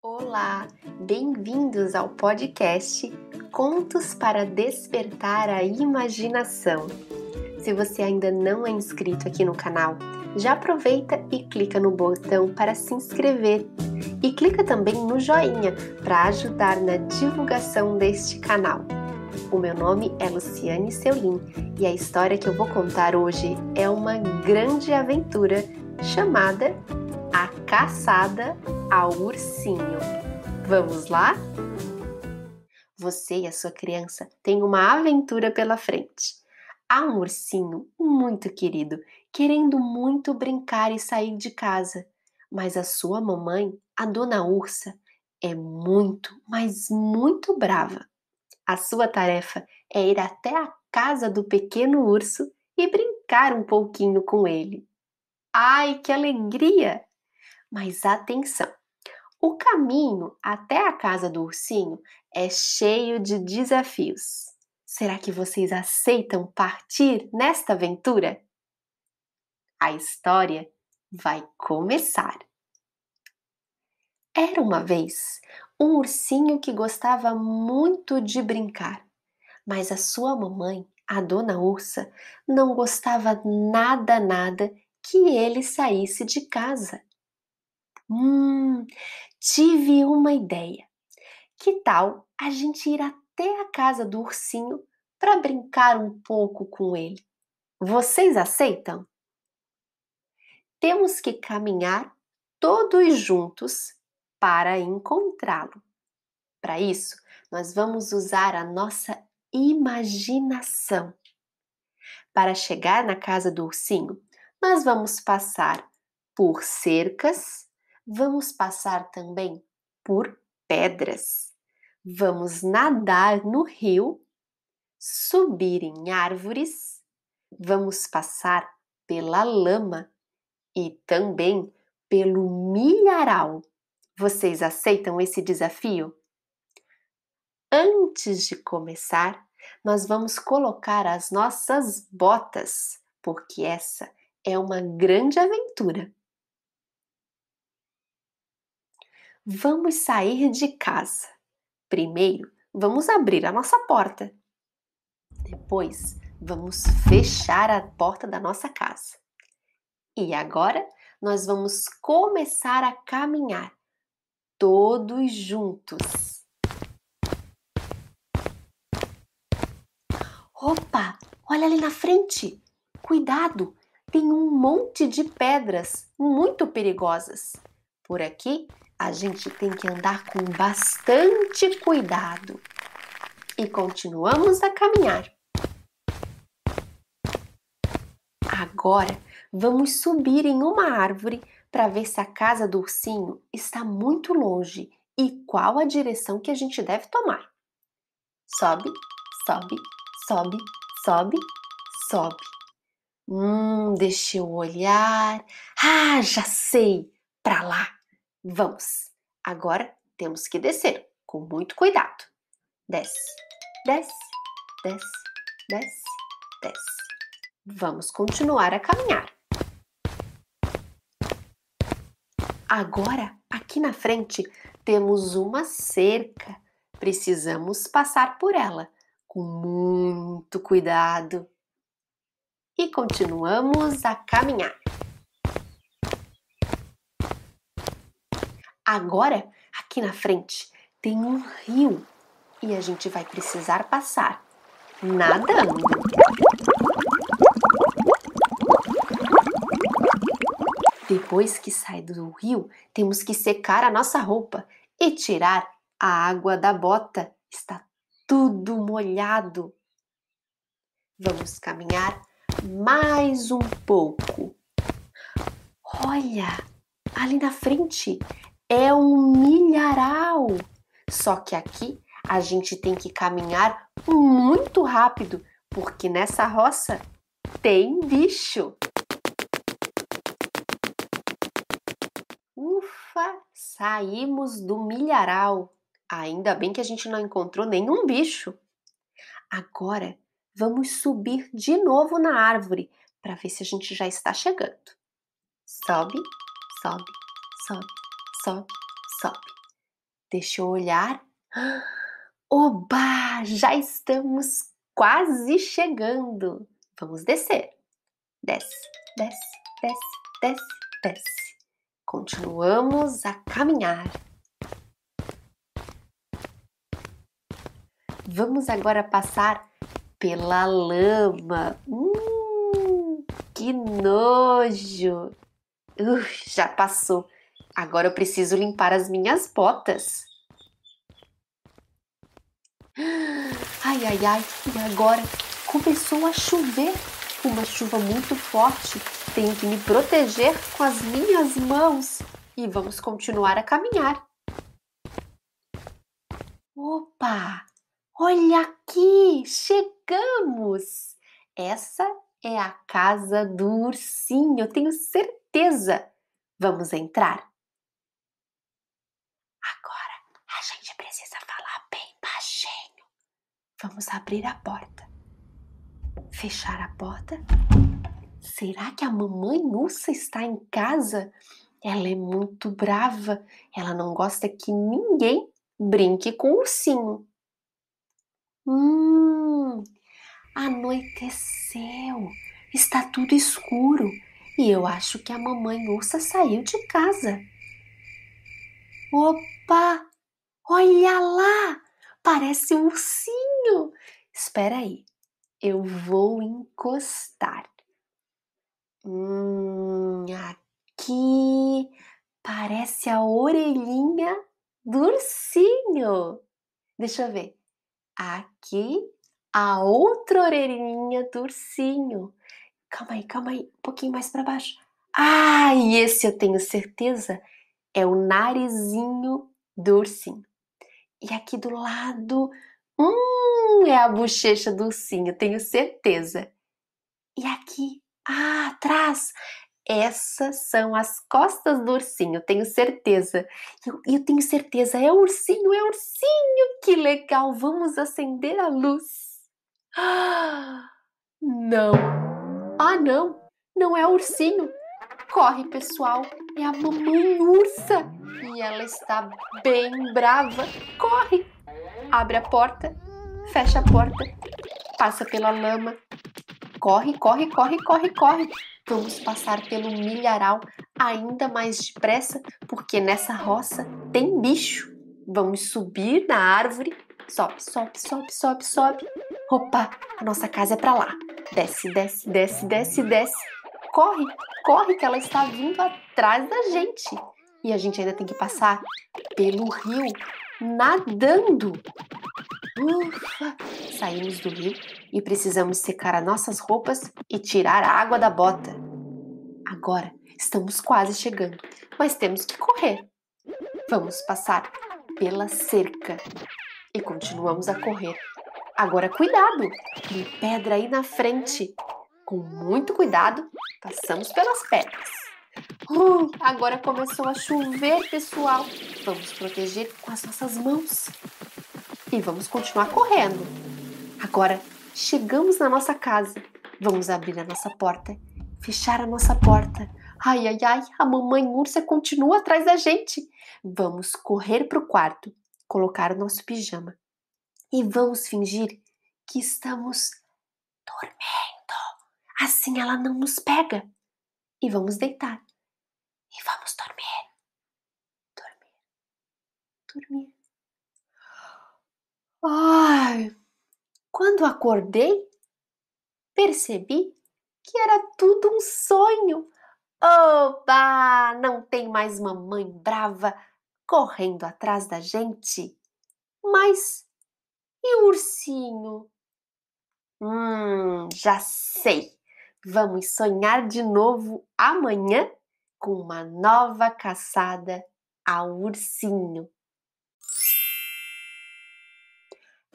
Olá, bem-vindos ao podcast Contos para Despertar a Imaginação. Se você ainda não é inscrito aqui no canal, já aproveita e clica no botão para se inscrever e clica também no joinha para ajudar na divulgação deste canal. O meu nome é Luciane Seulin e a história que eu vou contar hoje é uma grande aventura chamada A Caçada ao Ursinho. Vamos lá? Você e a sua criança têm uma aventura pela frente. Há um ursinho muito querido, querendo muito brincar e sair de casa, mas a sua mamãe, a dona Ursa, é muito, mas muito brava. A sua tarefa é ir até a casa do pequeno urso e brincar um pouquinho com ele. Ai, que alegria! Mas atenção! O caminho até a casa do ursinho é cheio de desafios. Será que vocês aceitam partir nesta aventura? A história vai começar. Era uma vez um ursinho que gostava muito de brincar, mas a sua mamãe, a dona Ursa, não gostava nada, nada que ele saísse de casa. Hum, tive uma ideia. Que tal a gente ir até a casa do ursinho para brincar um pouco com ele? Vocês aceitam? Temos que caminhar todos juntos para encontrá-lo. Para isso, nós vamos usar a nossa imaginação. Para chegar na casa do ursinho, nós vamos passar por cercas, vamos passar também por pedras, vamos nadar no rio, subir em árvores, vamos passar pela lama e também pelo milharal. Vocês aceitam esse desafio? Antes de começar, nós vamos colocar as nossas botas, porque essa é uma grande aventura. Vamos sair de casa. Primeiro, vamos abrir a nossa porta. Depois, vamos fechar a porta da nossa casa. E agora, nós vamos começar a caminhar todos juntos. Opa, olha ali na frente! Cuidado, tem um monte de pedras muito perigosas. Por aqui, a gente tem que andar com bastante cuidado. E continuamos a caminhar. Agora, vamos subir em uma árvore para ver se a casa do ursinho está muito longe e qual a direção que a gente deve tomar. Sobe, sobe, sobe, sobe, sobe. Hum, deixa eu olhar. Ah, já sei! Para lá! Vamos! Agora temos que descer com muito cuidado. Desce, desce, desce, desce, desce. Vamos continuar a caminhar. Agora, aqui na frente, temos uma cerca. Precisamos passar por ela com muito cuidado e continuamos a caminhar. Agora, aqui na frente, tem um rio e a gente vai precisar passar nadando. Depois que sai do rio, temos que secar a nossa roupa e tirar a água da bota. Está tudo molhado. Vamos caminhar mais um pouco. Olha, ali na frente é um milharal. Só que aqui a gente tem que caminhar muito rápido, porque nessa roça tem bicho. Ufa, saímos do milharal. Ainda bem que a gente não encontrou nenhum bicho. Agora vamos subir de novo na árvore para ver se a gente já está chegando. Sobe, sobe, sobe, sobe, sobe. Deixa eu olhar. Oba! Já estamos quase chegando. Vamos descer. Desce, desce, desce, desce, desce. Continuamos a caminhar. Vamos agora passar pela lama. Hum, que nojo! Uh, já passou. Agora eu preciso limpar as minhas botas. Ai, ai, ai, e agora começou a chover. Uma chuva muito forte. Tenho que me proteger com as minhas mãos. E vamos continuar a caminhar. Opa! Olha aqui! Chegamos! Essa é a casa do ursinho, tenho certeza. Vamos entrar? Vamos abrir a porta. Fechar a porta? Será que a mamãe Ursa está em casa? Ela é muito brava. Ela não gosta que ninguém brinque com o ursinho. Hum, anoiteceu. Está tudo escuro e eu acho que a mamãe ursa saiu de casa. Opa! Olha lá! Parece um ursinho. Espera aí, eu vou encostar. Hum, aqui parece a orelhinha do ursinho. Deixa eu ver. Aqui a outra orelhinha do ursinho. Calma aí, calma aí, um pouquinho mais para baixo. Ah, e esse eu tenho certeza é o narizinho do ursinho. E aqui do lado, hum, é a bochecha do ursinho, tenho certeza. E aqui, ah, atrás, essas são as costas do ursinho, tenho certeza. Eu, eu tenho certeza, é o ursinho, é o ursinho, que legal, vamos acender a luz. Ah, não, ah não, não é ursinho. Corre, pessoal, é a mamãe ursa e ela está bem brava. Corre! Abre a porta, fecha a porta, passa pela lama. Corre, corre, corre, corre, corre. Vamos passar pelo milharal ainda mais depressa, porque nessa roça tem bicho. Vamos subir na árvore. Sobe, sobe, sobe, sobe, sobe. Opa, a nossa casa é para lá. Desce, desce, desce, desce, desce. Corre, corre que ela está vindo atrás da gente e a gente ainda tem que passar pelo rio nadando. Ufa! Saímos do rio e precisamos secar as nossas roupas e tirar a água da bota. Agora estamos quase chegando, mas temos que correr. Vamos passar pela cerca e continuamos a correr. Agora cuidado! Tem pedra aí na frente. Com muito cuidado, passamos pelas pedras. Uh, agora começou a chover, pessoal. Vamos proteger com as nossas mãos. E vamos continuar correndo. Agora chegamos na nossa casa. Vamos abrir a nossa porta, fechar a nossa porta. Ai, ai, ai, a mamãe ursa continua atrás da gente. Vamos correr para o quarto, colocar o nosso pijama e vamos fingir que estamos dormindo. Assim ela não nos pega. E vamos deitar e vamos dormir. Dormir. Dormir. Ai, quando acordei, percebi que era tudo um sonho. Oba! Não tem mais mamãe brava correndo atrás da gente. Mas e o ursinho? Hum, já sei. Vamos sonhar de novo amanhã com uma nova caçada ao ursinho.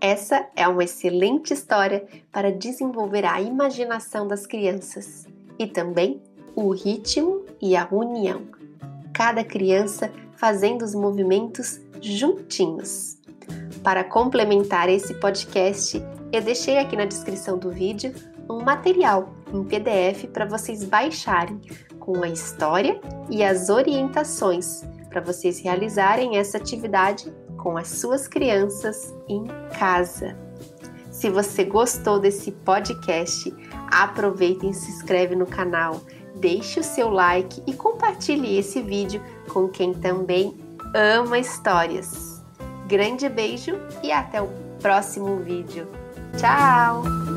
Essa é uma excelente história para desenvolver a imaginação das crianças e também o ritmo e a união. Cada criança fazendo os movimentos juntinhos. Para complementar esse podcast, eu deixei aqui na descrição do vídeo um material em PDF para vocês baixarem com a história e as orientações para vocês realizarem essa atividade com as suas crianças em casa. Se você gostou desse podcast, aproveite e se inscreve no canal, deixe o seu like e compartilhe esse vídeo com quem também ama histórias. Grande beijo e até o próximo vídeo. Tchau!